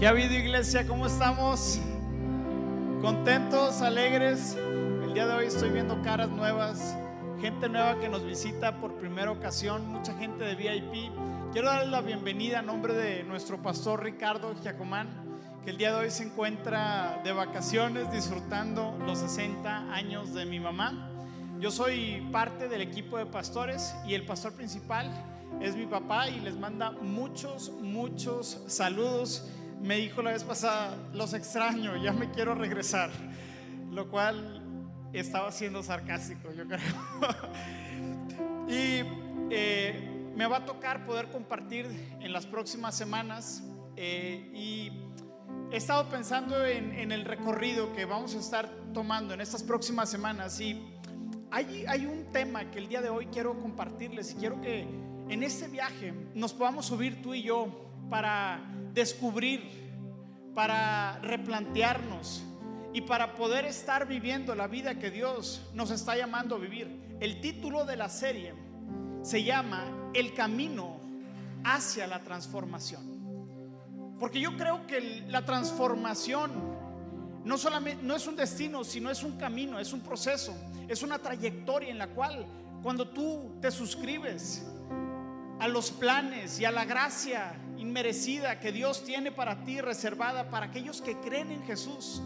¿Qué ha habido iglesia? ¿Cómo estamos? ¿Contentos? ¿Alegres? El día de hoy estoy viendo caras nuevas, gente nueva que nos visita por primera ocasión, mucha gente de VIP. Quiero darles la bienvenida a nombre de nuestro pastor Ricardo Giacomán, que el día de hoy se encuentra de vacaciones disfrutando los 60 años de mi mamá. Yo soy parte del equipo de pastores y el pastor principal es mi papá y les manda muchos, muchos saludos. Me dijo la vez pasada, los extraño, ya me quiero regresar, lo cual estaba siendo sarcástico, yo creo. y eh, me va a tocar poder compartir en las próximas semanas eh, y he estado pensando en, el recorrido que vamos a estar tomando en estas próximas semanas y hay, hay un tema que el día de hoy quiero compartirles y quiero que en este viaje nos podamos subir tú y yo para descubrir, para replantearnos y para poder estar viviendo la vida que Dios nos está llamando a vivir. El título de la serie se llama El camino hacia la transformación. Porque yo creo que la transformación no solamente no es un destino, sino es un camino, es un proceso, es una trayectoria en la cual cuando tú te suscribes a los planes y a la gracia inmerecida que Dios tiene para ti reservada para aquellos que creen en Jesús.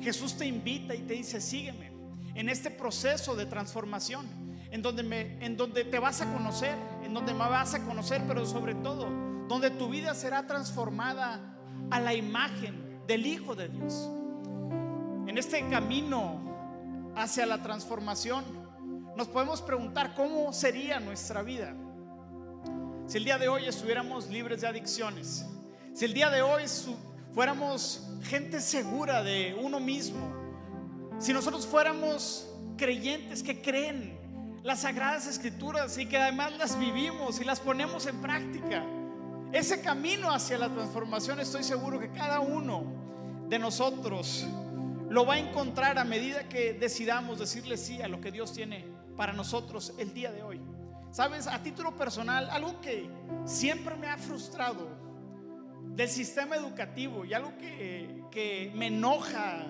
Jesús te invita y te dice, sígueme en este proceso de transformación, en donde, me, en donde te vas a conocer, en donde me vas a conocer, pero sobre todo, donde tu vida será transformada a la imagen del Hijo de Dios. En este camino hacia la transformación, nos podemos preguntar cómo sería nuestra vida si el día de hoy estuviéramos libres de adicciones, si el día de hoy fuéramos gente segura de uno mismo, si nosotros fuéramos creyentes que creen las sagradas escrituras y que además las vivimos y las ponemos en práctica, ese camino hacia la transformación estoy seguro que cada uno de nosotros lo va a encontrar a medida que decidamos decirle sí a lo que Dios tiene para nosotros el día de hoy. Sabes, a título personal, algo que siempre me ha frustrado del sistema educativo y algo que, que me enoja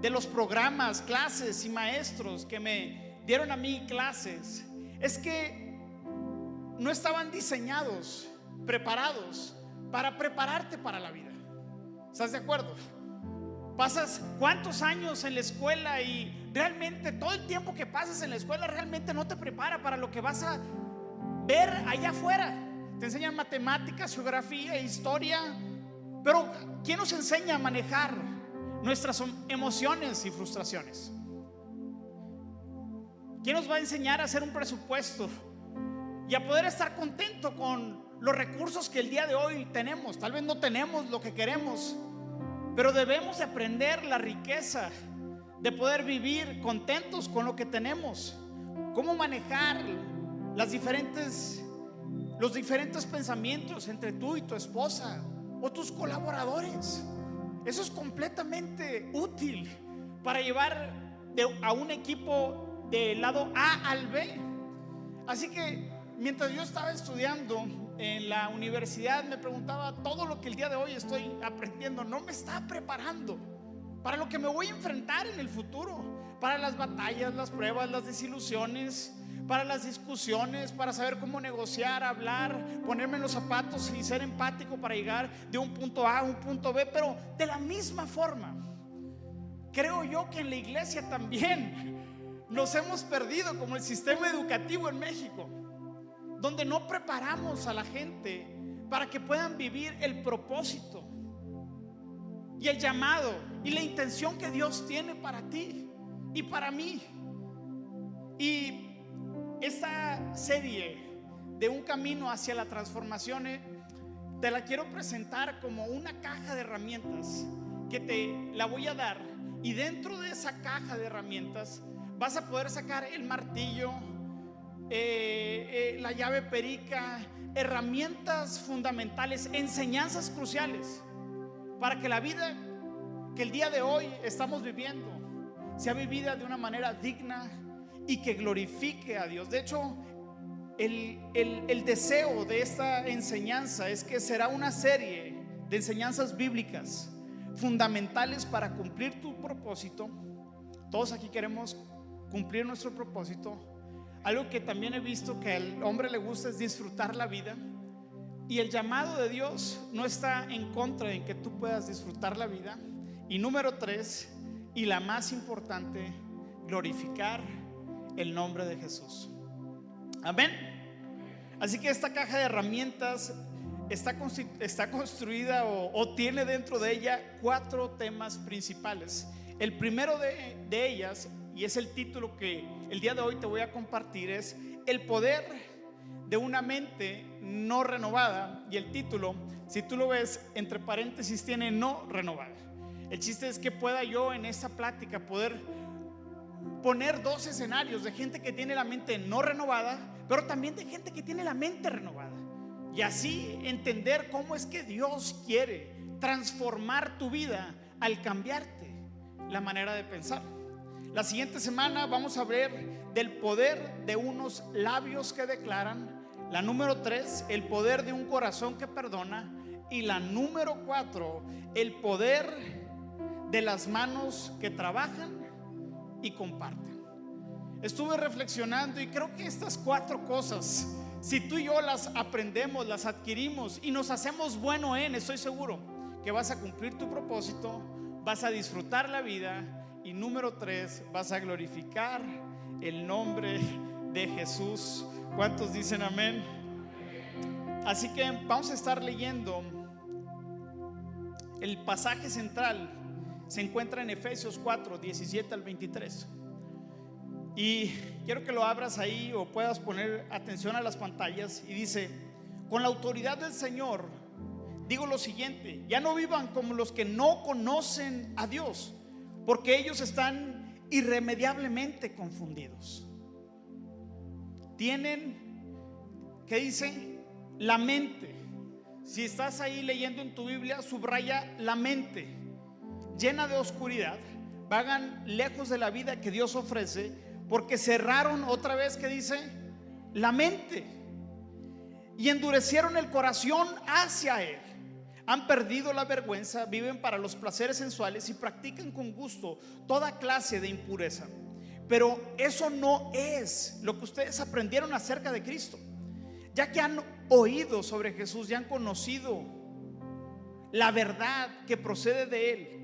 de los programas, clases y maestros que me dieron a mí clases, es que no estaban diseñados, preparados para prepararte para la vida. ¿Estás de acuerdo? Pasas cuántos años en la escuela y realmente todo el tiempo que pasas en la escuela realmente no te prepara para lo que vas a ver allá afuera. Te enseñan matemáticas, geografía, historia. Pero ¿quién nos enseña a manejar nuestras emociones y frustraciones? ¿Quién nos va a enseñar a hacer un presupuesto y a poder estar contento con los recursos que el día de hoy tenemos? Tal vez no tenemos lo que queremos, pero debemos de aprender la riqueza de poder vivir contentos con lo que tenemos. Cómo manejar las diferentes los diferentes pensamientos entre tú y tu esposa o tus colaboradores. Eso es completamente útil para llevar a un equipo del lado A al B. Así que mientras yo estaba estudiando en la universidad me preguntaba todo lo que el día de hoy estoy aprendiendo no me está preparando para lo que me voy a enfrentar en el futuro, para las batallas, las pruebas, las desilusiones, para las discusiones, para saber cómo negociar, hablar, ponerme en los zapatos y ser empático para llegar de un punto A a un punto B, pero de la misma forma. Creo yo que en la iglesia también nos hemos perdido como el sistema educativo en México donde no preparamos a la gente para que puedan vivir el propósito y el llamado y la intención que Dios tiene para ti y para mí. Y esta serie de un camino hacia la transformación eh, te la quiero presentar como una caja de herramientas que te la voy a dar y dentro de esa caja de herramientas vas a poder sacar el martillo, eh, eh, la llave perica, herramientas fundamentales, enseñanzas cruciales para que la vida que el día de hoy estamos viviendo sea vivida de una manera digna y que glorifique a Dios. De hecho, el, el, deseo de esta enseñanza es que será una serie de enseñanzas bíblicas fundamentales para cumplir tu propósito. Todos aquí queremos cumplir nuestro propósito. Algo que también he visto que al hombre le gusta es disfrutar la vida. Y el llamado de Dios no está en contra de que tú puedas disfrutar la vida. Y número tres, y la más importante, glorificar el nombre de Jesús. Amén. Así que esta caja de herramientas está, está construida o, tiene dentro de ella cuatro temas principales. El primero de, de ellas, y es el título que el día de hoy te voy a compartir, es el poder de una mente no renovada. Y el título, si tú lo ves, entre paréntesis tiene no renovada. El chiste es que pueda yo en esta plática poder poner dos escenarios de gente que tiene la mente no renovada, pero también de gente que tiene la mente renovada. Y así entender cómo es que Dios quiere transformar tu vida al cambiarte la manera de pensar. La siguiente semana vamos a ver del poder de unos labios que declaran. La número tres, el poder de un corazón que perdona. Y la número cuatro, el poder de las manos que trabajan y comparten. Estuve reflexionando y creo que estas cuatro cosas, si tú y yo las aprendemos, las adquirimos y nos hacemos bueno en, estoy seguro que vas a cumplir tu propósito, vas a disfrutar la vida y número tres, vas a glorificar el nombre de Jesús. ¿Cuántos dicen amén? Así que vamos a estar leyendo el pasaje central se encuentra en Efesios 4, 17 al 23. Y quiero que lo abras ahí o puedas poner atención a las pantallas y dice, con la autoridad del Señor, digo lo siguiente, ya no vivan como los que no conocen a Dios, porque ellos están irremediablemente confundidos. Tienen, ¿qué dicen? La mente. Si estás ahí leyendo en tu Biblia, subraya la mente llena de oscuridad, vagan lejos de la vida que Dios ofrece, porque cerraron otra vez que dice la mente y endurecieron el corazón hacia Él. Han perdido la vergüenza, viven para los placeres sensuales y practican con gusto toda clase de impureza. Pero eso no es lo que ustedes aprendieron acerca de Cristo. Ya que han oído sobre Jesús, ya han conocido la verdad que procede de Él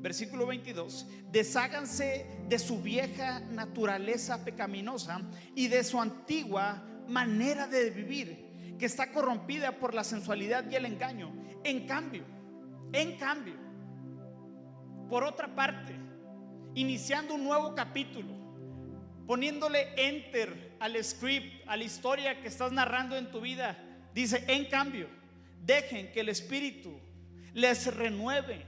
versículo 22, desháganse de su vieja naturaleza pecaminosa y de su antigua manera de vivir, que está corrompida por la sensualidad y el engaño. En cambio, en cambio, por otra parte, iniciando un nuevo capítulo, poniéndole enter al script, a la historia que estás narrando en tu vida, dice, en cambio, dejen que el Espíritu les renueve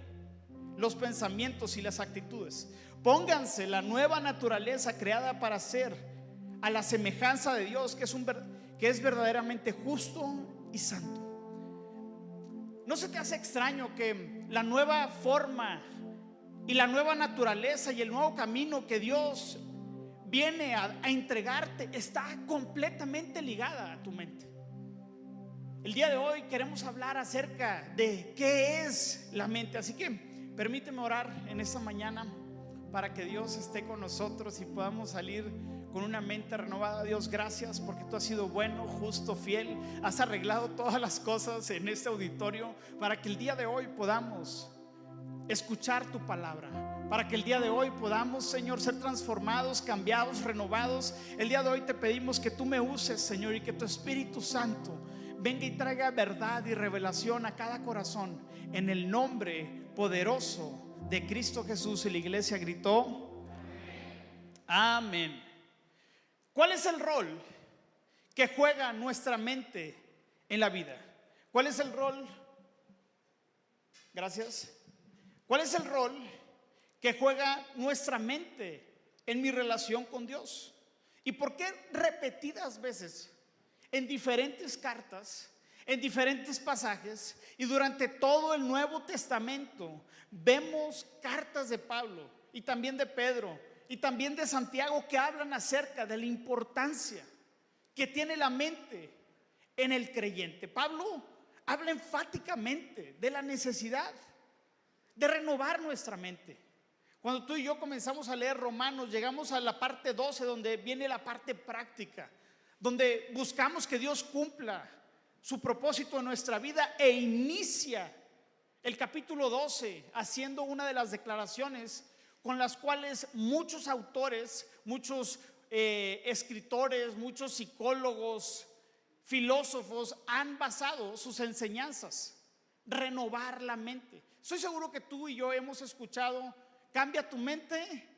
los pensamientos y las actitudes. Pónganse la nueva naturaleza creada para ser a la semejanza de Dios, que es, un, que es verdaderamente justo y santo. ¿No se te hace extraño que la nueva forma y la nueva naturaleza y el nuevo camino que Dios viene a, entregarte está completamente ligada a tu mente? El día de hoy queremos hablar acerca de qué es la mente, así que Permíteme orar en esta mañana para que Dios esté con nosotros y podamos salir con una mente renovada. Dios, gracias porque tú has sido bueno, justo, fiel. Has arreglado todas las cosas en este auditorio para que el día de hoy podamos escuchar tu palabra. Para que el día de hoy podamos, Señor, ser transformados, cambiados, renovados. El día de hoy te pedimos que tú me uses, Señor, y que tu Espíritu Santo venga y traiga verdad y revelación a cada corazón. En el nombre poderoso de Cristo Jesús y la iglesia gritó, amén. ¿Cuál es el rol que juega nuestra mente en la vida? ¿Cuál es el rol? Gracias. ¿Cuál es el rol que juega nuestra mente en mi relación con Dios? ¿Y por qué repetidas veces en diferentes cartas en diferentes pasajes y durante todo el Nuevo Testamento vemos cartas de Pablo y también de Pedro y también de Santiago que hablan acerca de la importancia que tiene la mente en el creyente. Pablo habla enfáticamente de la necesidad de renovar nuestra mente. Cuando tú y yo comenzamos a leer Romanos, llegamos a la parte 12 donde viene la parte práctica, donde buscamos que Dios cumpla su propósito en nuestra vida e inicia el capítulo 12 haciendo una de las declaraciones con las cuales muchos autores, muchos eh, escritores, muchos psicólogos, filósofos han basado sus enseñanzas. Renovar la mente. Soy seguro que tú y yo hemos escuchado, cambia tu mente,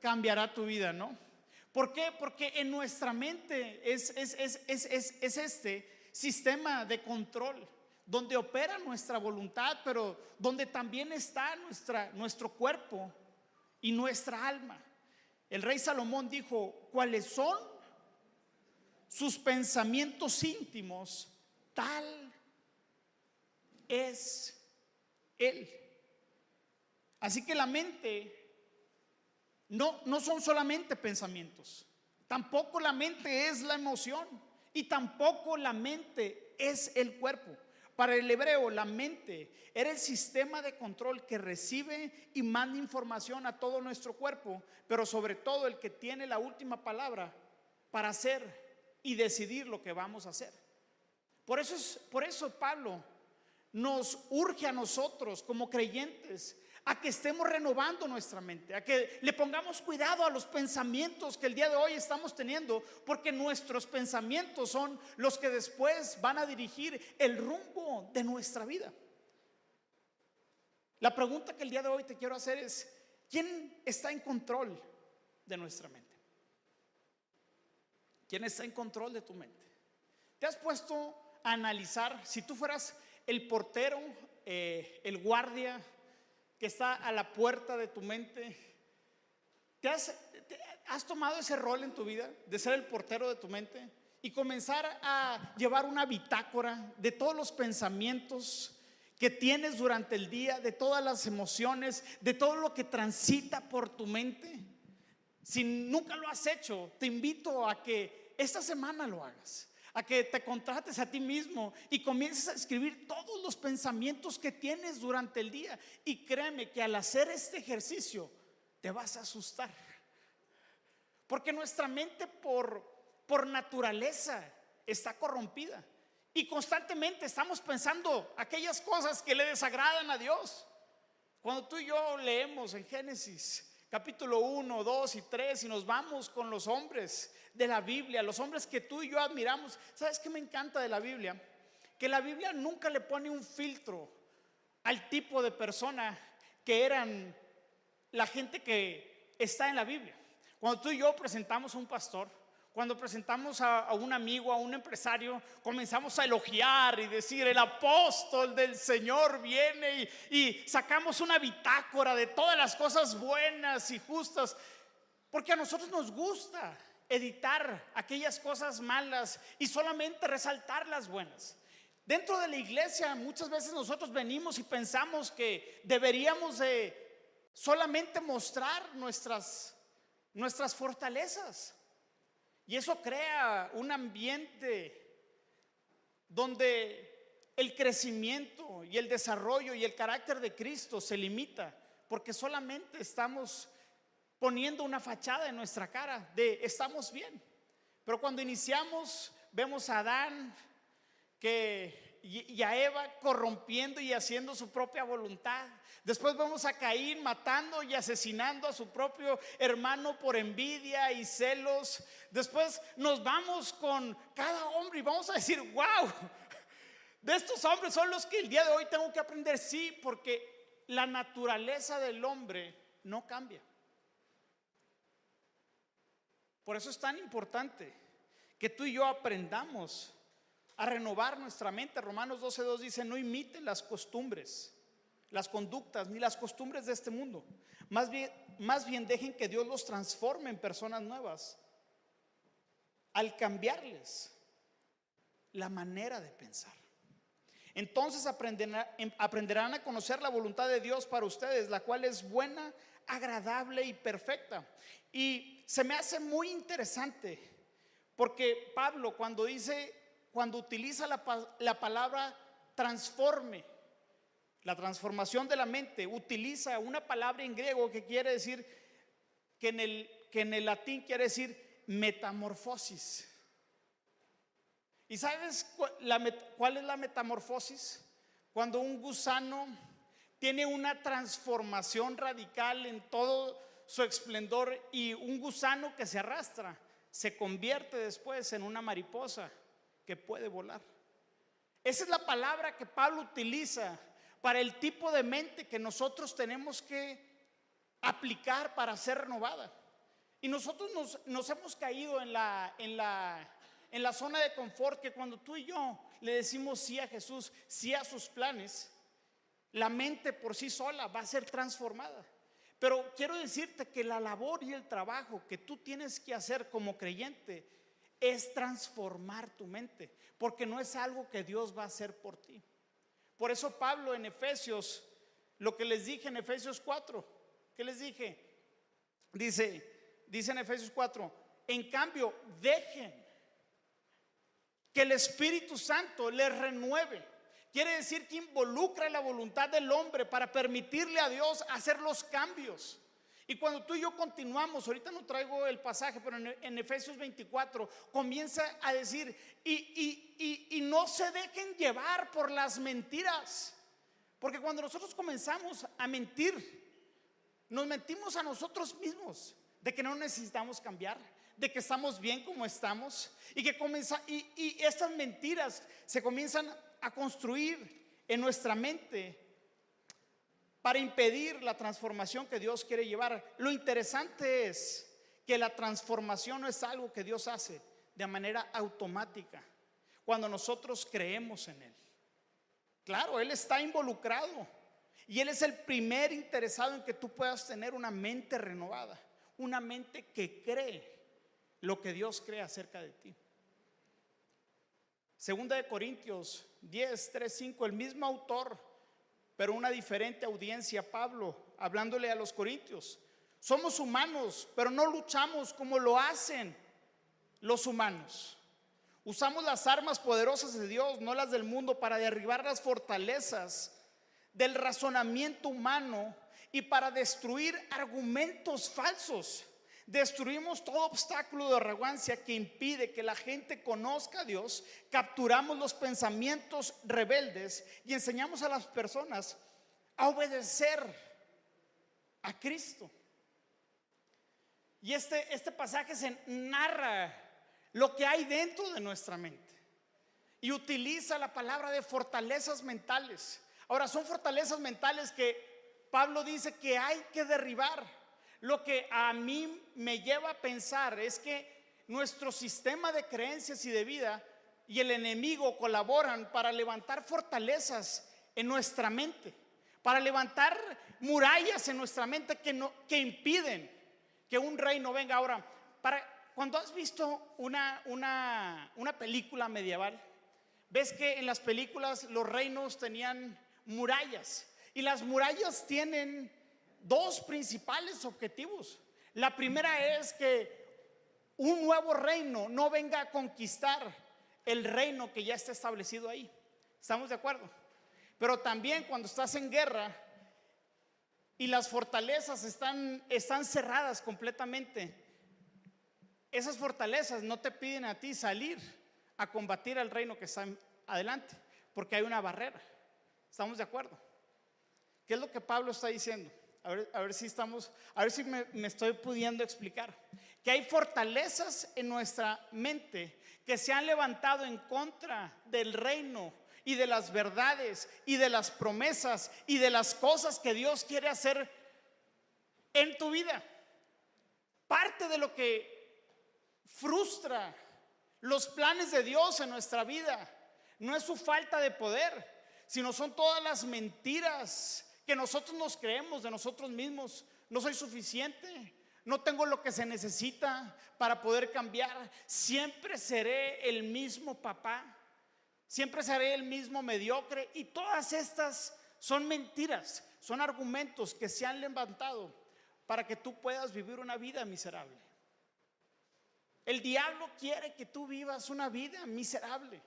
cambiará tu vida, ¿no? ¿Por qué? Porque en nuestra mente es, es, es este sistema de control donde opera nuestra voluntad, pero donde también está nuestra, nuestro cuerpo y nuestra alma. El rey Salomón dijo, ¿cuáles son sus pensamientos íntimos? Tal es él. Así que la mente no, no son solamente pensamientos, tampoco la mente es la emoción y tampoco la mente es el cuerpo. Para el hebreo, la mente era el sistema de control que recibe y manda información a todo nuestro cuerpo, pero sobre todo el que tiene la última palabra para hacer y decidir lo que vamos a hacer. Por eso, es, por eso Pablo nos urge a nosotros como creyentes a que estemos renovando nuestra mente, a que le pongamos cuidado a los pensamientos que el día de hoy estamos teniendo, porque nuestros pensamientos son los que después van a dirigir el rumbo de nuestra vida. La pregunta que el día de hoy te quiero hacer es, ¿quién está en control de nuestra mente? ¿Quién está en control de tu mente? ¿Te has puesto a analizar si tú fueras el portero, eh, el guardia, que está a la puerta de tu mente. ¿Te has, has tomado ese rol en tu vida de ser el portero de tu mente y comenzar a llevar una bitácora de todos los pensamientos que tienes durante el día, de todas las emociones, de todo lo que transita por tu mente? Si nunca lo has hecho, te invito a que esta semana lo hagas a que te contrates a ti mismo y comiences a escribir todos los pensamientos que tienes durante el día. Y créeme que al hacer este ejercicio te vas a asustar. Porque nuestra mente por, por naturaleza está corrompida. Y constantemente estamos pensando aquellas cosas que le desagradan a Dios. Cuando tú y yo leemos en Génesis capítulo 1, 2 y 3 y nos vamos con los hombres de la Biblia, los hombres que tú y yo admiramos. ¿Sabes qué me encanta de la Biblia? Que la Biblia nunca le pone un filtro al tipo de persona que eran la gente que está en la Biblia. Cuando tú y yo presentamos a un pastor, cuando presentamos a, un amigo, a un empresario, comenzamos a elogiar y decir, el apóstol del Señor viene y, y sacamos una bitácora de todas las cosas buenas y justas, porque a nosotros nos gusta editar aquellas cosas malas y solamente resaltar las buenas. Dentro de la iglesia muchas veces nosotros venimos y pensamos que deberíamos de solamente mostrar nuestras, nuestras fortalezas. Y eso crea un ambiente donde el crecimiento y el desarrollo y el carácter de Cristo se limita, porque solamente estamos poniendo una fachada en nuestra cara de estamos bien. Pero cuando iniciamos, vemos a Adán que, y a Eva corrompiendo y haciendo su propia voluntad. Después vemos a Caín matando y asesinando a su propio hermano por envidia y celos. Después nos vamos con cada hombre y vamos a decir, wow, de estos hombres son los que el día de hoy tengo que aprender, sí, porque la naturaleza del hombre no cambia. Por eso es tan importante que tú y yo aprendamos a renovar nuestra mente. Romanos 12.2 dice, no imiten las costumbres, las conductas, ni las costumbres de este mundo. Más bien, más bien dejen que Dios los transforme en personas nuevas al cambiarles la manera de pensar. Entonces aprenderán a conocer la voluntad de Dios para ustedes, la cual es buena, agradable y perfecta. Y se me hace muy interesante porque Pablo cuando dice cuando utiliza la, la palabra transforme, la transformación de la mente, utiliza una palabra en griego que quiere decir, que en el, que en el latín quiere decir metamorfosis. ¿Y sabes cuál es la metamorfosis? Cuando un gusano tiene una transformación radical en todo su esplendor y un gusano que se arrastra se convierte después en una mariposa que puede volar. Esa es la palabra que Pablo utiliza para el tipo de mente que nosotros tenemos que aplicar para ser renovada. Y nosotros nos, hemos caído en la, en, la, en la zona de confort que cuando tú y yo le decimos sí a Jesús, sí a sus planes, la mente por sí sola va a ser transformada. Pero quiero decirte que la labor y el trabajo que tú tienes que hacer como creyente es transformar tu mente, porque no es algo que Dios va a hacer por ti. Por eso Pablo en Efesios, lo que les dije en Efesios 4, ¿qué les dije? Dice, dice en Efesios 4, en cambio, dejen que el Espíritu Santo les renueve. Quiere decir que involucra la voluntad del hombre para permitirle a Dios hacer los cambios. Y cuando tú y yo continuamos, ahorita no traigo el pasaje, pero en, Efesios 24 comienza a decir, y, y no se dejen llevar por las mentiras. Porque cuando nosotros comenzamos a mentir, nos mentimos a nosotros mismos de que no necesitamos cambiar, de que estamos bien como estamos y que y, y estas mentiras se comienzan a construir en nuestra mente para impedir la transformación que Dios quiere llevar. Lo interesante es que la transformación no es algo que Dios hace de manera automática cuando nosotros creemos en Él. Claro, Él está involucrado y Él es el primer interesado en que tú puedas tener una mente renovada, una mente que cree lo que Dios cree acerca de ti. Segunda de Corintios 10, 3, 5, el mismo autor pero una diferente audiencia, Pablo, hablándole a los corintios. Somos humanos, pero no luchamos como lo hacen los humanos. Usamos las armas poderosas de Dios, no las del mundo, para derribar las fortalezas del razonamiento humano y para destruir argumentos falsos. Destruimos todo obstáculo de arrogancia que impide que la gente conozca a Dios, capturamos los pensamientos rebeldes y enseñamos a las personas a obedecer a Cristo. Y este, este pasaje se narra lo que hay dentro de nuestra mente y utiliza la palabra de fortalezas mentales. Ahora, son fortalezas mentales que Pablo dice que hay que derribar. Lo que a mí me lleva a pensar es que nuestro sistema de creencias y de vida y el enemigo colaboran para levantar fortalezas en nuestra mente, para levantar murallas en nuestra mente que, no, que impiden que un reino venga ahora. Para, cuando has visto una, una, una película medieval, ves que en las películas los reinos tenían murallas y las murallas tienen dos principales objetivos. La primera es que un nuevo reino no venga a conquistar el reino que ya está establecido ahí. ¿Estamos de acuerdo? Pero también cuando estás en guerra y las fortalezas están, están cerradas completamente, esas fortalezas no te piden a ti salir a combatir al reino que está adelante, porque hay una barrera. ¿Estamos de acuerdo? ¿Qué es lo que Pablo está diciendo? A ver, si estamos, a ver si me, me estoy pudiendo explicar. Que hay fortalezas en nuestra mente que se han levantado en contra del reino y de las verdades y de las promesas y de las cosas que Dios quiere hacer en tu vida. Parte de lo que frustra los planes de Dios en nuestra vida no es su falta de poder, sino son todas las mentiras que nosotros nos creemos de nosotros mismos. No soy suficiente, no tengo lo que se necesita para poder cambiar. Siempre seré el mismo papá, siempre seré el mismo mediocre. Y todas estas son mentiras, son argumentos que se han levantado para que tú puedas vivir una vida miserable. El diablo quiere que tú vivas una vida miserable.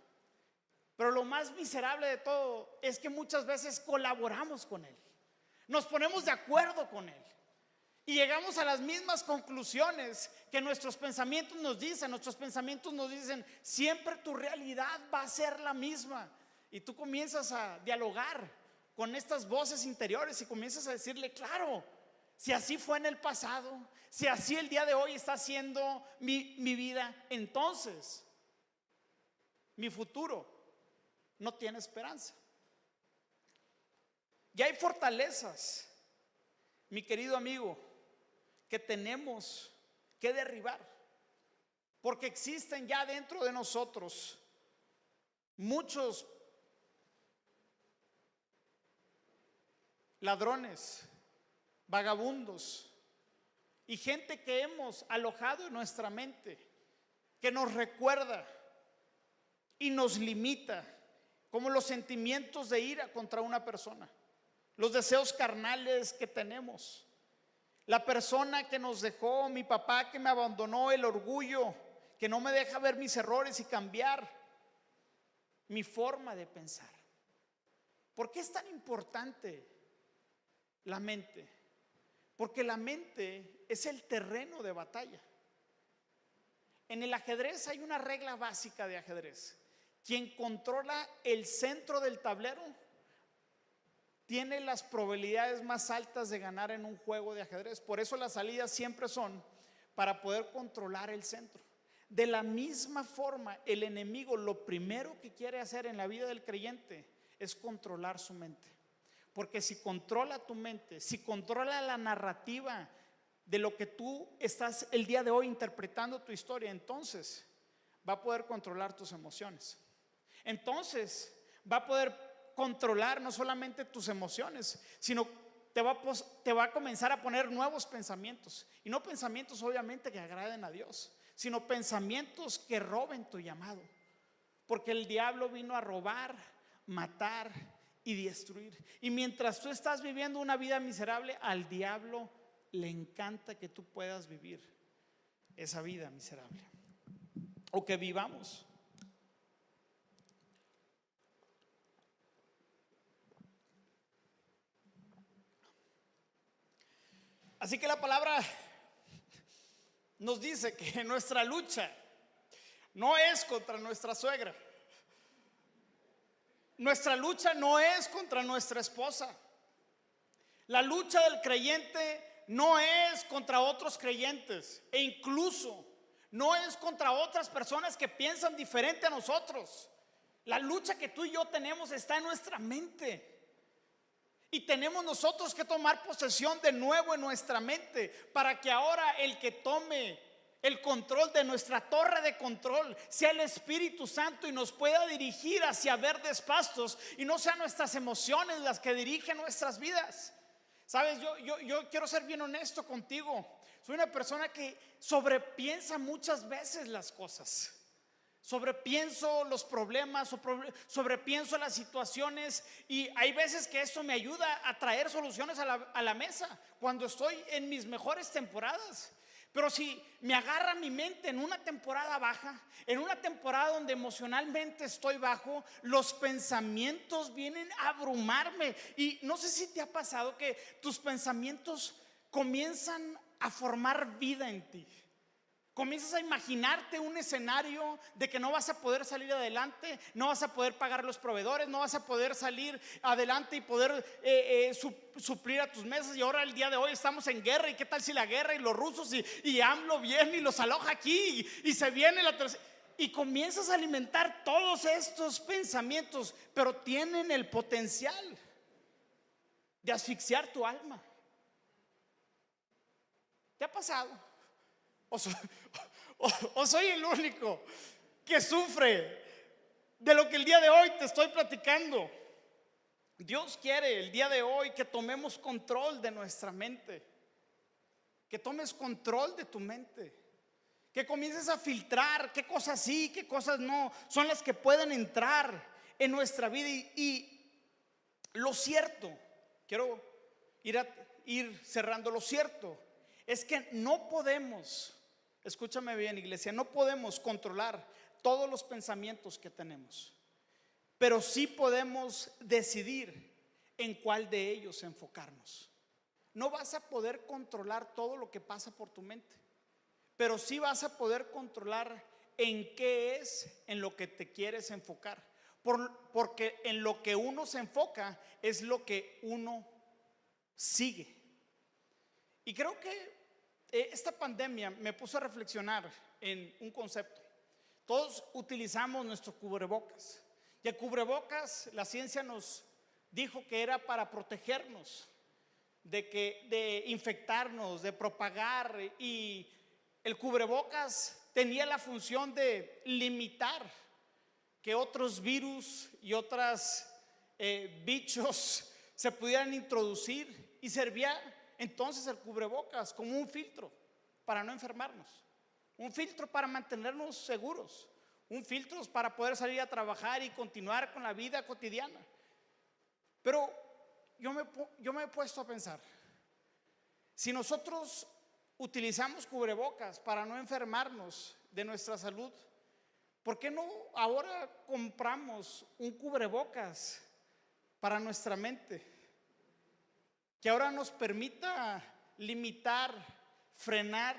Pero lo más miserable de todo es que muchas veces colaboramos con Él. Nos ponemos de acuerdo con Él. Y llegamos a las mismas conclusiones que nuestros pensamientos nos dicen. Nuestros pensamientos nos dicen, siempre tu realidad va a ser la misma. Y tú comienzas a dialogar con estas voces interiores y comienzas a decirle, claro, si así fue en el pasado, si así el día de hoy está siendo mi, mi vida, entonces mi futuro no tiene esperanza. Y hay fortalezas, mi querido amigo, que tenemos que derribar. Porque existen ya dentro de nosotros muchos ladrones, vagabundos y gente que hemos alojado en nuestra mente, que nos recuerda y nos limita, como los sentimientos de ira contra una persona, los deseos carnales que tenemos, la persona que nos dejó, mi papá que me abandonó, el orgullo que no me deja ver mis errores y cambiar mi forma de pensar. ¿Por qué es tan importante la mente? Porque la mente es el terreno de batalla. En el ajedrez hay una regla básica de ajedrez. Quien controla el centro del tablero tiene las probabilidades más altas de ganar en un juego de ajedrez. Por eso las salidas siempre son para poder controlar el centro. De la misma forma, el enemigo lo primero que quiere hacer en la vida del creyente es controlar su mente. Porque si controla tu mente, si controla la narrativa de lo que tú estás el día de hoy interpretando tu historia, entonces va a poder controlar tus emociones. Entonces va a poder controlar no solamente tus emociones, sino te va, te va a comenzar a poner nuevos pensamientos. Y no pensamientos obviamente que agraden a Dios, sino pensamientos que roben tu llamado. Porque el diablo vino a robar, matar y destruir. Y mientras tú estás viviendo una vida miserable, al diablo le encanta que tú puedas vivir esa vida miserable. O que vivamos Así que la palabra nos dice que nuestra lucha no es contra nuestra suegra. Nuestra lucha no es contra nuestra esposa. La lucha del creyente no es contra otros creyentes e incluso no es contra otras personas que piensan diferente a nosotros. La lucha que tú y yo tenemos está en nuestra mente. Y tenemos nosotros que tomar posesión de nuevo en nuestra mente para que ahora el que tome el control de nuestra torre de control sea el Espíritu Santo y nos pueda dirigir hacia verdes pastos y no sean nuestras emociones las que dirigen nuestras vidas. Sabes, yo, yo, yo quiero ser bien honesto contigo. Soy una persona que sobrepiensa muchas veces las cosas sobrepienso los problemas, sobrepienso las situaciones y hay veces que esto me ayuda a traer soluciones a la, a la, mesa cuando estoy en mis mejores temporadas. Pero si me agarra mi mente en una temporada baja, en una temporada donde emocionalmente estoy bajo, los pensamientos vienen a abrumarme. Y no sé si te ha pasado que tus pensamientos comienzan a formar vida en ti. Comienzas a imaginarte un escenario de que no vas a poder salir adelante, no vas a poder pagar los proveedores, no vas a poder salir adelante y poder eh, eh, suplir a tus mesas. Y ahora el día de hoy estamos en guerra. ¿Y qué tal si la guerra y los rusos y, y AMLO viene y los aloja aquí y, y se viene la tercera? Y comienzas a alimentar todos estos pensamientos, pero tienen el potencial de asfixiar tu alma. ¿Te ha pasado? O soy, el único que sufre de lo que el día de hoy te estoy platicando. Dios quiere el día de hoy que tomemos control de nuestra mente, que tomes control de tu mente, que comiences a filtrar qué cosas sí, qué cosas no, son las que pueden entrar en nuestra vida. Y, lo cierto, quiero ir, ir cerrando, lo cierto es que no podemos Escúchame bien, iglesia, no podemos controlar todos los pensamientos que tenemos. pero sí podemos decidir en cuál de ellos enfocarnos. No vas a poder controlar todo lo que pasa por tu mente, pero sí vas a poder controlar en qué es en lo que te quieres enfocar. porque en lo que uno se enfoca es lo que uno sigue. Y creo que esta pandemia me puso a reflexionar en un concepto. Todos utilizamos nuestro cubrebocas. Y el cubrebocas, la ciencia nos dijo que era para protegernos de que de infectarnos, de propagar y el cubrebocas tenía la función de limitar que otros virus y otros eh, bichos se pudieran introducir y servía entonces el cubrebocas como un filtro para no enfermarnos, un filtro para mantenernos seguros, un filtro para poder salir a trabajar y continuar con la vida cotidiana. Pero yo me, yo me he puesto a pensar, si nosotros utilizamos cubrebocas para no enfermarnos de nuestra salud, ¿por qué no ahora compramos un cubrebocas para nuestra mente? Que ahora nos permita limitar, frenar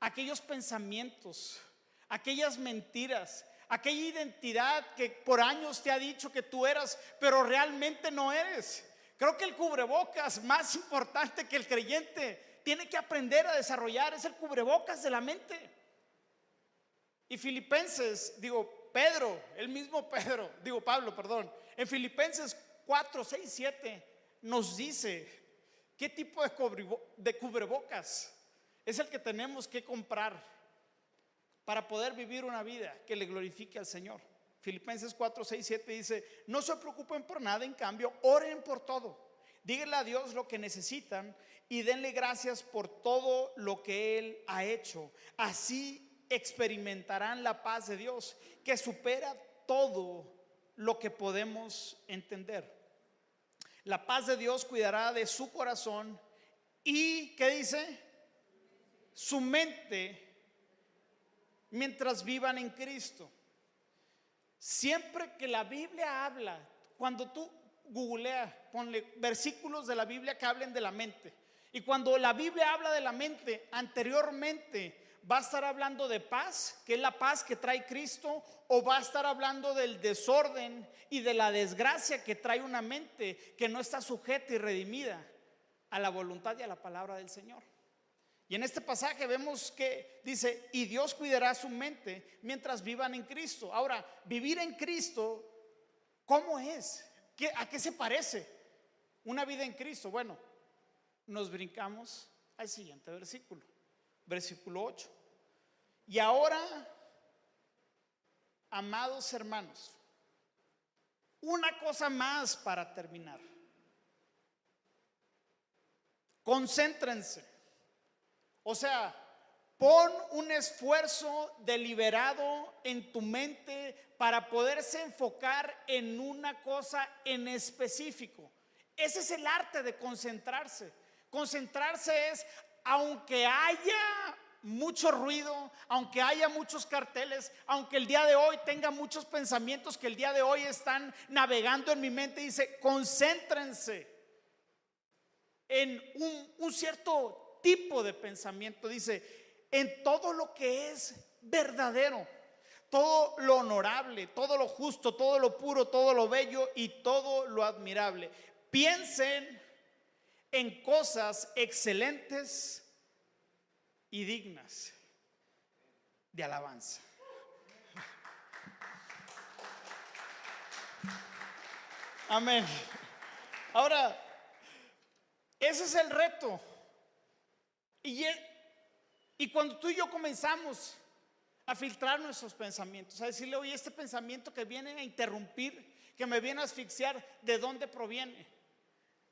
aquellos pensamientos, aquellas mentiras, aquella identidad que por años te ha dicho que tú eras, pero realmente no eres. Creo que el cubrebocas más importante que el creyente tiene que aprender a desarrollar es el cubrebocas de la mente. Y Filipenses, digo, Pedro, el mismo Pedro, digo Pablo, perdón, en Filipenses 4, 6, 7 nos dice qué tipo de cubrebocas es el que tenemos que comprar para poder vivir una vida que le glorifique al Señor. Filipenses 4, 6, 7 dice, no se preocupen por nada, en cambio, oren por todo. Díganle a Dios lo que necesitan y denle gracias por todo lo que Él ha hecho. Así experimentarán la paz de Dios que supera todo lo que podemos entender. La paz de Dios cuidará de su corazón y, ¿qué dice? Su mente mientras vivan en Cristo. Siempre que la Biblia habla, cuando tú googleas, ponle versículos de la Biblia que hablen de la mente. Y cuando la Biblia habla de la mente, anteriormente va a estar hablando de paz, que es la paz que trae Cristo, o va a estar hablando del desorden y de la desgracia que trae una mente que no está sujeta y redimida a la voluntad y a la palabra del Señor. Y en este pasaje vemos que dice, y Dios cuidará su mente mientras vivan en Cristo. Ahora, vivir en Cristo, ¿cómo es? ¿A qué se parece una vida en Cristo? Bueno, nos brincamos al siguiente versículo, versículo 8. Y ahora, amados hermanos, una cosa más para terminar. Concéntrense o sea, pon un esfuerzo deliberado en tu mente para poderse enfocar en una cosa en específico. Ese es el arte de concentrarse. Concentrarse es, aunque haya mucho ruido, aunque haya muchos carteles, aunque el día de hoy tenga muchos pensamientos que el día de hoy están navegando en mi mente, dice, concéntrense en un, cierto tipo de pensamiento. Dice, en todo lo que es verdadero, todo lo honorable, todo lo justo, todo lo puro, todo lo bello y todo lo admirable. Piensen en cosas excelentes y dignas de alabanza. Amén. Ahora, ese es el reto. Y, cuando tú y yo comenzamos a filtrar nuestros pensamientos, a decirle, oye, este pensamiento que viene a interrumpir, que me viene a asfixiar, ¿de dónde proviene?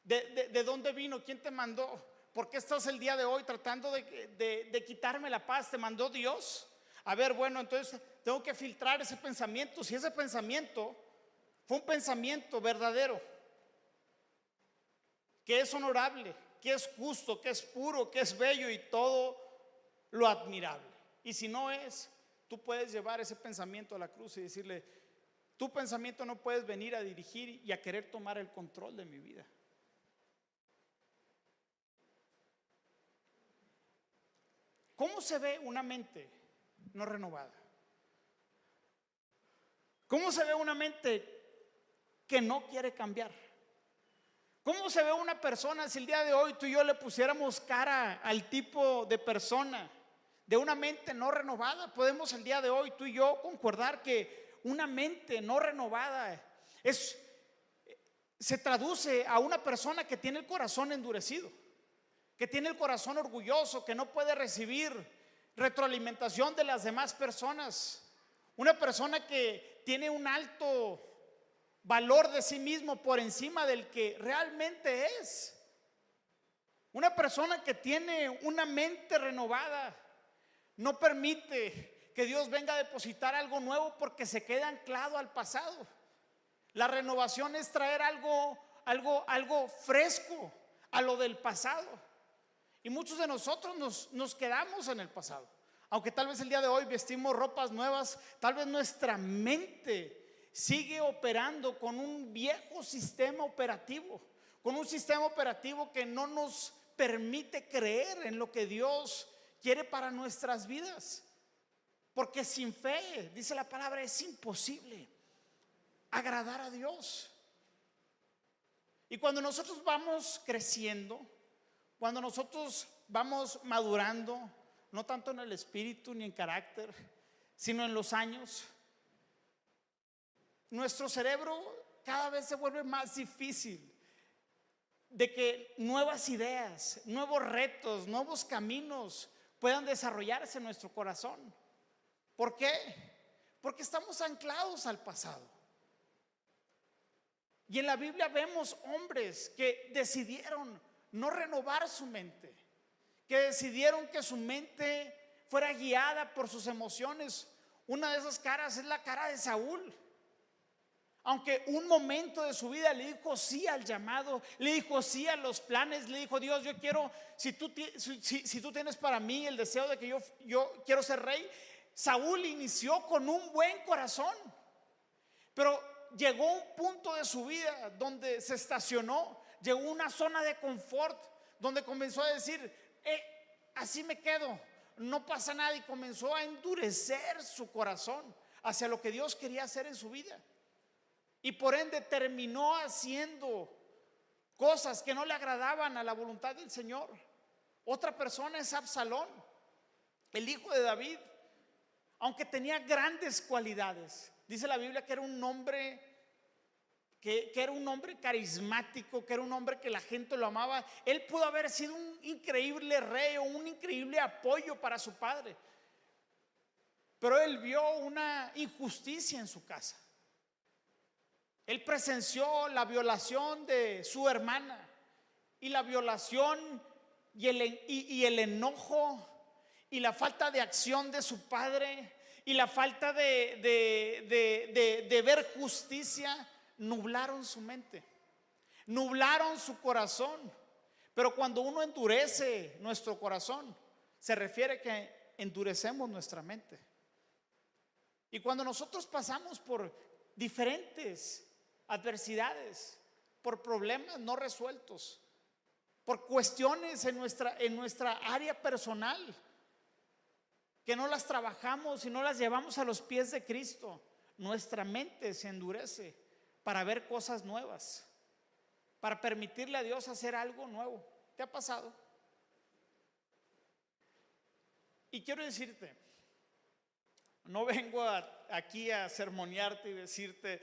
¿De, dónde vino? ¿Quién te mandó? ¿Por qué estás el día de hoy tratando de, quitarme la paz? ¿Te mandó Dios? A ver, bueno, entonces tengo que filtrar ese pensamiento. Si ese pensamiento fue un pensamiento verdadero, que es honorable, que es justo, que es puro, que es bello y todo lo admirable. Y si no es, tú puedes llevar ese pensamiento a la cruz y decirle, tu pensamiento no puedes venir a dirigir y a querer tomar el control de mi vida. ¿Cómo se ve una mente no renovada? ¿Cómo se ve una mente que no quiere cambiar? ¿Cómo se ve una persona si el día de hoy tú y yo le pusiéramos cara al tipo de persona de una mente no renovada? Podemos el día de hoy tú y yo concordar que una mente no renovada es se traduce a una persona que tiene el corazón endurecido, que tiene el corazón orgulloso, que no puede recibir retroalimentación de las demás personas. Una persona que tiene un alto valor de sí mismo por encima del que realmente es. Una persona que tiene una mente renovada no permite que Dios venga a depositar algo nuevo porque se queda anclado al pasado. La renovación es traer algo, algo, algo fresco a lo del pasado. Y muchos de nosotros nos, nos quedamos en el pasado. Aunque tal vez el día de hoy vestimos ropas nuevas, tal vez nuestra mente sigue operando con un viejo sistema operativo, con un sistema operativo que no nos permite creer en lo que Dios quiere para nuestras vidas. Porque sin fe, dice la palabra, es imposible agradar a Dios. Y cuando nosotros vamos creciendo, cuando nosotros vamos madurando, no tanto en el espíritu ni en carácter, sino en los años, nuestro cerebro cada vez se vuelve más difícil de que nuevas ideas, nuevos retos, nuevos caminos puedan desarrollarse en nuestro corazón. ¿Por qué? Porque estamos anclados al pasado. Y en la Biblia vemos hombres que decidieron no renovar su mente, que decidieron que su mente fuera guiada por sus emociones. Una de esas caras es la cara de Saúl. Aunque un momento de su vida le dijo sí al llamado, le dijo sí a los planes, le dijo Dios, yo quiero, si tú, tienes para mí el deseo de que yo, yo quiero ser rey, Saúl inició con un buen corazón, pero llegó un punto de su vida donde se estacionó, llegó a una zona de confort, donde comenzó a decir, eh, así me quedo, no pasa nada y comenzó a endurecer su corazón hacia lo que Dios quería hacer en su vida. Y por ende terminó haciendo cosas que no le agradaban a la voluntad del Señor. Otra persona es Absalón, el hijo de David, aunque tenía grandes cualidades. Dice la Biblia que era un hombre que, era un hombre carismático, que era un hombre que la gente lo amaba. Él pudo haber sido un increíble rey o un increíble apoyo para su padre. Pero él vio una injusticia en su casa. Él presenció la violación de su hermana y la violación y el, enojo y la falta de acción de su padre y la falta de ver justicia nublaron su mente, nublaron su corazón. Pero cuando uno endurece nuestro corazón, se refiere que endurecemos nuestra mente. Y cuando nosotros pasamos por diferentes adversidades, por problemas no resueltos, por cuestiones en nuestra, en nuestra área personal, que no las trabajamos y no las llevamos a los pies de Cristo, nuestra mente se endurece para ver cosas nuevas, para permitirle a Dios hacer algo nuevo. ¿Te ha pasado? Y quiero decirte, no vengo aquí a sermonearte y decirte,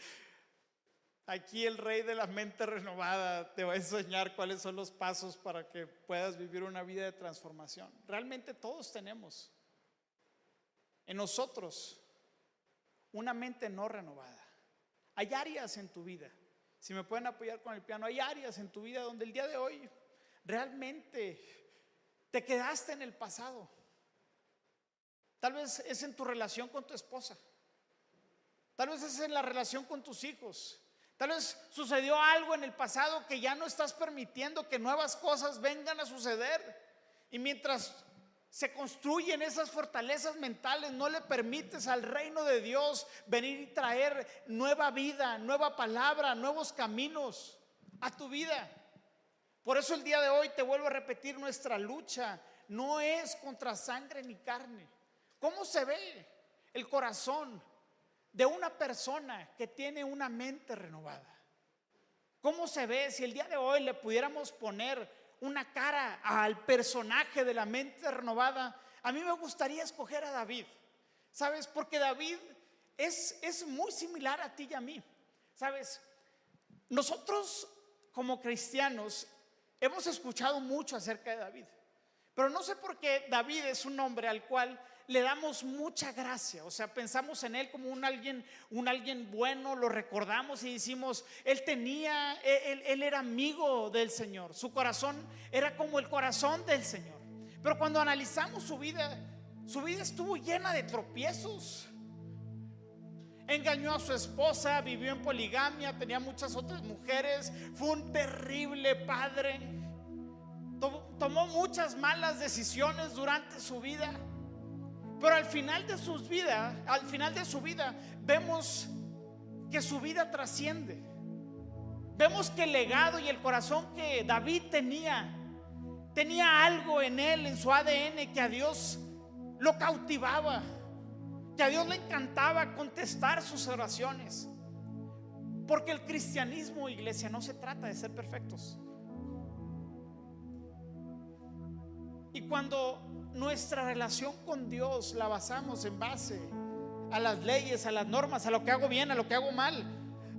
Aquí el rey de la mente renovada te va a enseñar cuáles son los pasos para que puedas vivir una vida de transformación. Realmente todos tenemos en nosotros una mente no renovada. Hay áreas en tu vida, si me pueden apoyar con el piano, hay áreas en tu vida donde el día de hoy realmente te quedaste en el pasado. Tal vez es en tu relación con tu esposa. Tal vez es en la relación con tus hijos. Tal vez sucedió algo en el pasado que ya no estás permitiendo que nuevas cosas vengan a suceder. Y mientras se construyen esas fortalezas mentales, no le permites al reino de Dios venir y traer nueva vida, nueva palabra, nuevos caminos a tu vida. Por eso el día de hoy te vuelvo a repetir, nuestra lucha no es contra sangre ni carne. ¿Cómo se ve el corazón de una persona que tiene una mente renovada? ¿Cómo se ve si el día de hoy le pudiéramos poner una cara al personaje de la mente renovada, a mí me gustaría escoger a David. ¿Sabes? Porque David es, es muy similar a ti y a mí. ¿Sabes? Nosotros como cristianos hemos escuchado mucho acerca de David. Pero no sé por qué David es un hombre al cual le damos mucha gracia, o sea, pensamos en él como un alguien, un alguien bueno, lo recordamos y decimos, él tenía, él, él era amigo del Señor, su corazón era como el corazón del Señor. Pero cuando analizamos su vida, su vida estuvo llena de tropiezos. Engañó a su esposa, vivió en poligamia, tenía muchas otras mujeres, fue un terrible padre, tomó muchas malas decisiones durante su vida. Pero al final de sus vidas, al final de su vida, vemos que su vida trasciende. Vemos que el legado y el corazón que David tenía, tenía algo en él, en su ADN, que a Dios lo cautivaba, que a Dios le encantaba contestar sus oraciones. Porque el cristianismo, iglesia, no se trata de ser perfectos. Y cuando nuestra relación con Dios la basamos en base a las leyes, a las normas, a lo que hago bien, a lo que hago mal.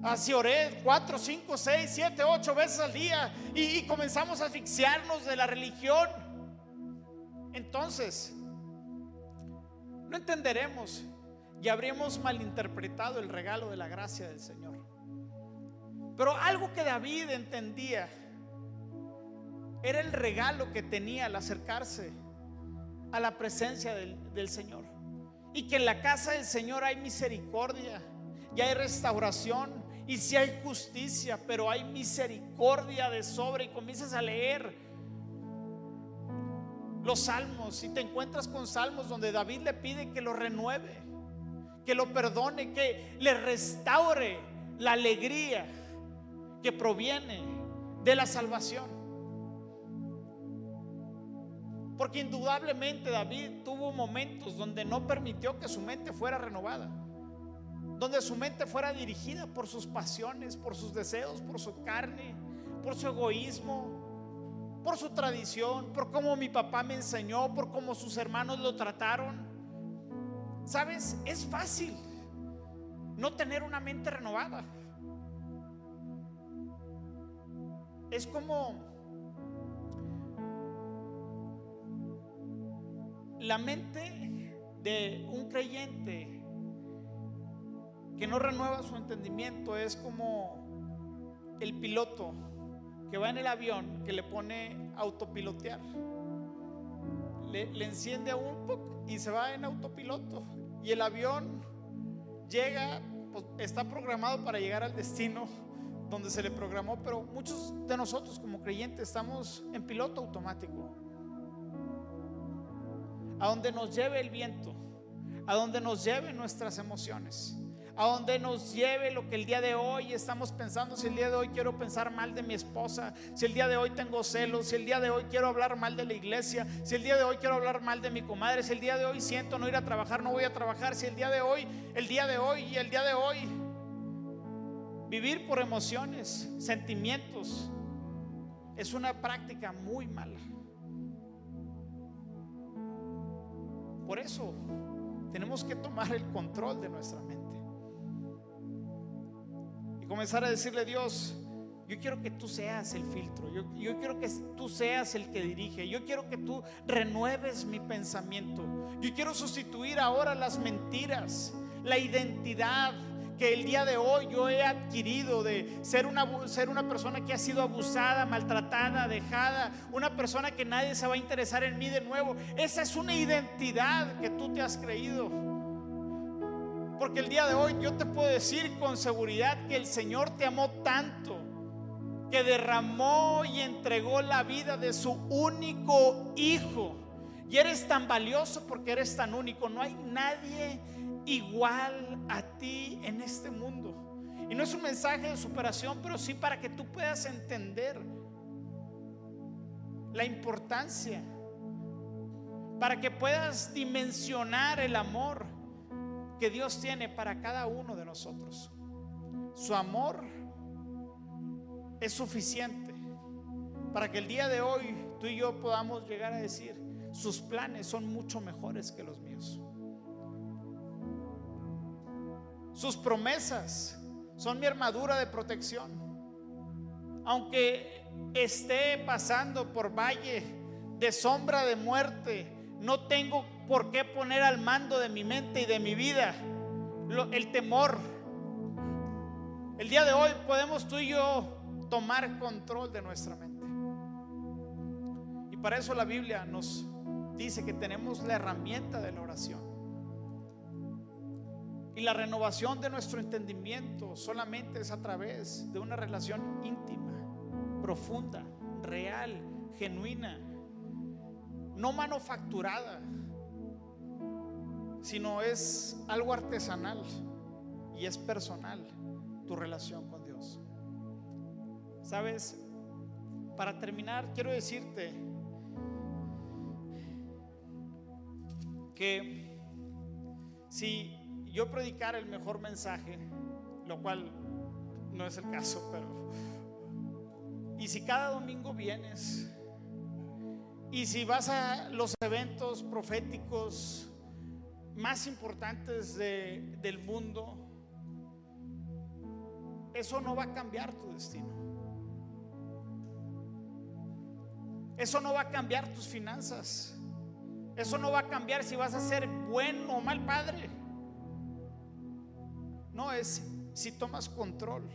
Así oré cuatro, cinco, seis, siete, ocho veces al día y, comenzamos a asfixiarnos de la religión. Entonces, no entenderemos y habríamos malinterpretado el regalo de la gracia del Señor. Pero algo que David entendía era el regalo que tenía al acercarse a la presencia del, Señor. Y que en la casa del Señor hay misericordia y hay restauración. Y si hay justicia, pero hay misericordia de sobre. Y comienzas a leer los salmos y te encuentras con salmos donde David le pide que lo renueve, que lo perdone, que le restaure la alegría que proviene de la salvación. Porque indudablemente David tuvo momentos donde no permitió que su mente fuera renovada. Donde su mente fuera dirigida por sus pasiones, por sus deseos, por su carne, por su egoísmo, por su tradición, por cómo mi papá me enseñó, por cómo sus hermanos lo trataron. ¿Sabes? Es fácil no tener una mente renovada. Es como la mente de un creyente que no renueva su entendimiento es como el piloto que va en el avión que le pone autopilotear. Le, enciende a un poco y se va en autopiloto. Y el avión llega, pues, está programado para llegar al destino donde se le programó, pero muchos de nosotros como creyentes estamos en piloto automático a donde nos lleve el viento, a donde nos lleve nuestras emociones, a donde nos lleve lo que el día de hoy estamos pensando, si el día de hoy quiero pensar mal de mi esposa, si el día de hoy tengo celos, si el día de hoy quiero hablar mal de la iglesia, si el día de hoy quiero hablar mal de mi comadre, si el día de hoy siento no ir a trabajar, no voy a trabajar, si el día de hoy, el día de hoy y el día de hoy, vivir por emociones, sentimientos, es una práctica muy mala. Por eso tenemos que tomar el control de nuestra mente. Y comenzar a decirle, Dios, yo quiero que tú seas el filtro, yo, yo, quiero que tú seas el que dirige, yo quiero que tú renueves mi pensamiento, yo quiero sustituir ahora las mentiras, la identidad, que el día de hoy yo he adquirido de ser una, ser una persona que ha sido abusada, maltratada, dejada, una persona que nadie se va a interesar en mí de nuevo. Esa es una identidad que tú te has creído. Porque el día de hoy yo te puedo decir con seguridad que el Señor te amó tanto que derramó y entregó la vida de su único hijo Y eres tan valioso porque eres tan único. No hay nadie igual a en este mundo. Y no es un mensaje de superación, pero sí para que tú puedas entender la importancia, para que puedas dimensionar el amor que Dios tiene para cada uno de nosotros. Su amor es suficiente para que el día de hoy tú y yo podamos llegar a decir, sus planes son mucho mejores que los míos. Sus promesas son mi armadura de protección. Aunque esté pasando por valle de sombra de muerte, no tengo por qué poner al mando de mi mente y de mi vida el temor. El día de hoy podemos tú y yo tomar control de nuestra mente. Y para eso la Biblia nos dice que tenemos la herramienta de la oración. Y la renovación de nuestro entendimiento solamente es a través de una relación íntima, profunda, real, genuina, no manufacturada, sino es algo artesanal y es personal tu relación con Dios. Sabes, para terminar, quiero decirte que si yo predicar el mejor mensaje, lo cual no es el caso, pero... Y si cada domingo vienes, y si vas a los eventos proféticos más importantes del mundo, eso no va a cambiar tu destino. Eso no va a cambiar tus finanzas. Eso no va a cambiar si vas a ser buen o mal padre. No es si tomas control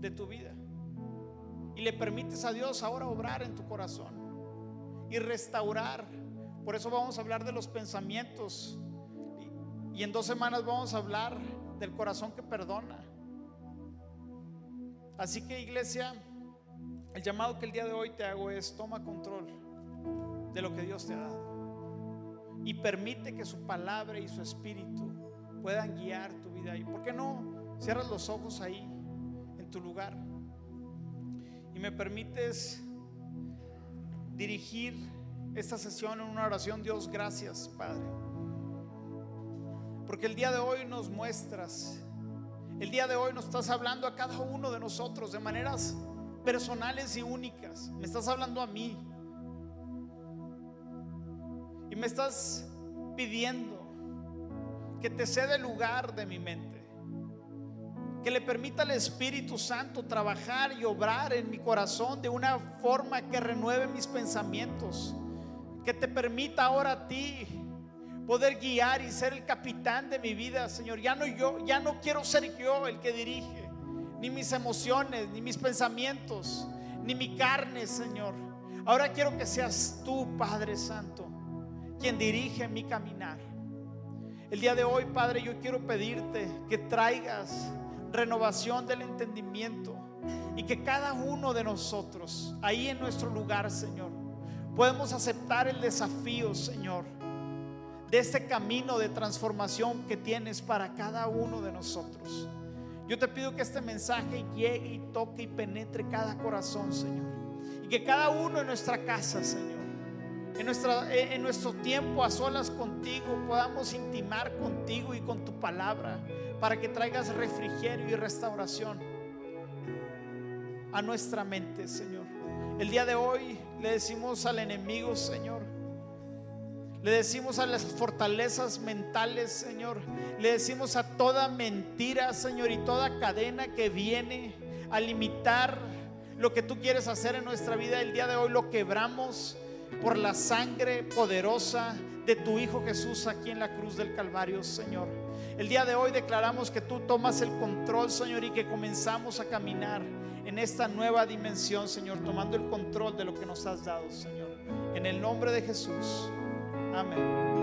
de tu vida y le permites a Dios ahora obrar en tu corazón y restaurar. Por eso vamos a hablar de los pensamientos y en dos semanas vamos a hablar del corazón que perdona. Así que iglesia, el llamado que el día de hoy te hago es toma control de lo que Dios te ha dado y permite que su palabra y su espíritu puedan guiar tu vida. ¿Y por qué no cierras los ojos ahí, en tu lugar? Y me permites dirigir esta sesión en una oración. Dios, gracias, Padre. Porque el día de hoy nos muestras, el día de hoy nos estás hablando a cada uno de nosotros de maneras personales y únicas. Me estás hablando a mí. Y me estás pidiendo que te cede el lugar de mi mente. Que le permita al Espíritu Santo trabajar y obrar en mi corazón de una forma que renueve mis pensamientos. Que te permita ahora a ti poder guiar y ser el capitán de mi vida, Señor. Ya no yo, ya no quiero ser yo el que dirige, ni mis emociones, ni mis pensamientos, ni mi carne, Señor. Ahora quiero que seas tú, Padre Santo, quien dirige mi caminar. El día de hoy, Padre, yo quiero pedirte que traigas renovación del entendimiento y que cada uno de nosotros, ahí en nuestro lugar, Señor, podemos aceptar el desafío, Señor, de este camino de transformación que tienes para cada uno de nosotros. Yo te pido que este mensaje llegue y toque y penetre cada corazón, Señor. Y que cada uno en nuestra casa, Señor en, nuestra, en nuestro tiempo a solas contigo podamos intimar contigo y con tu palabra para que traigas refrigerio y restauración a nuestra mente, Señor. El día de hoy le decimos al enemigo, Señor, le decimos a las fortalezas mentales, Señor, le decimos a toda mentira, Señor, y toda cadena que viene a limitar lo que tú quieres hacer en nuestra vida, el día de hoy lo quebramos por la sangre poderosa de tu Hijo Jesús aquí en la cruz del Calvario, Señor. El día de hoy declaramos que tú tomas el control, Señor, y que comenzamos a caminar en esta nueva dimensión, Señor, tomando el control de lo que nos has dado, Señor. En el nombre de Jesús. Amén.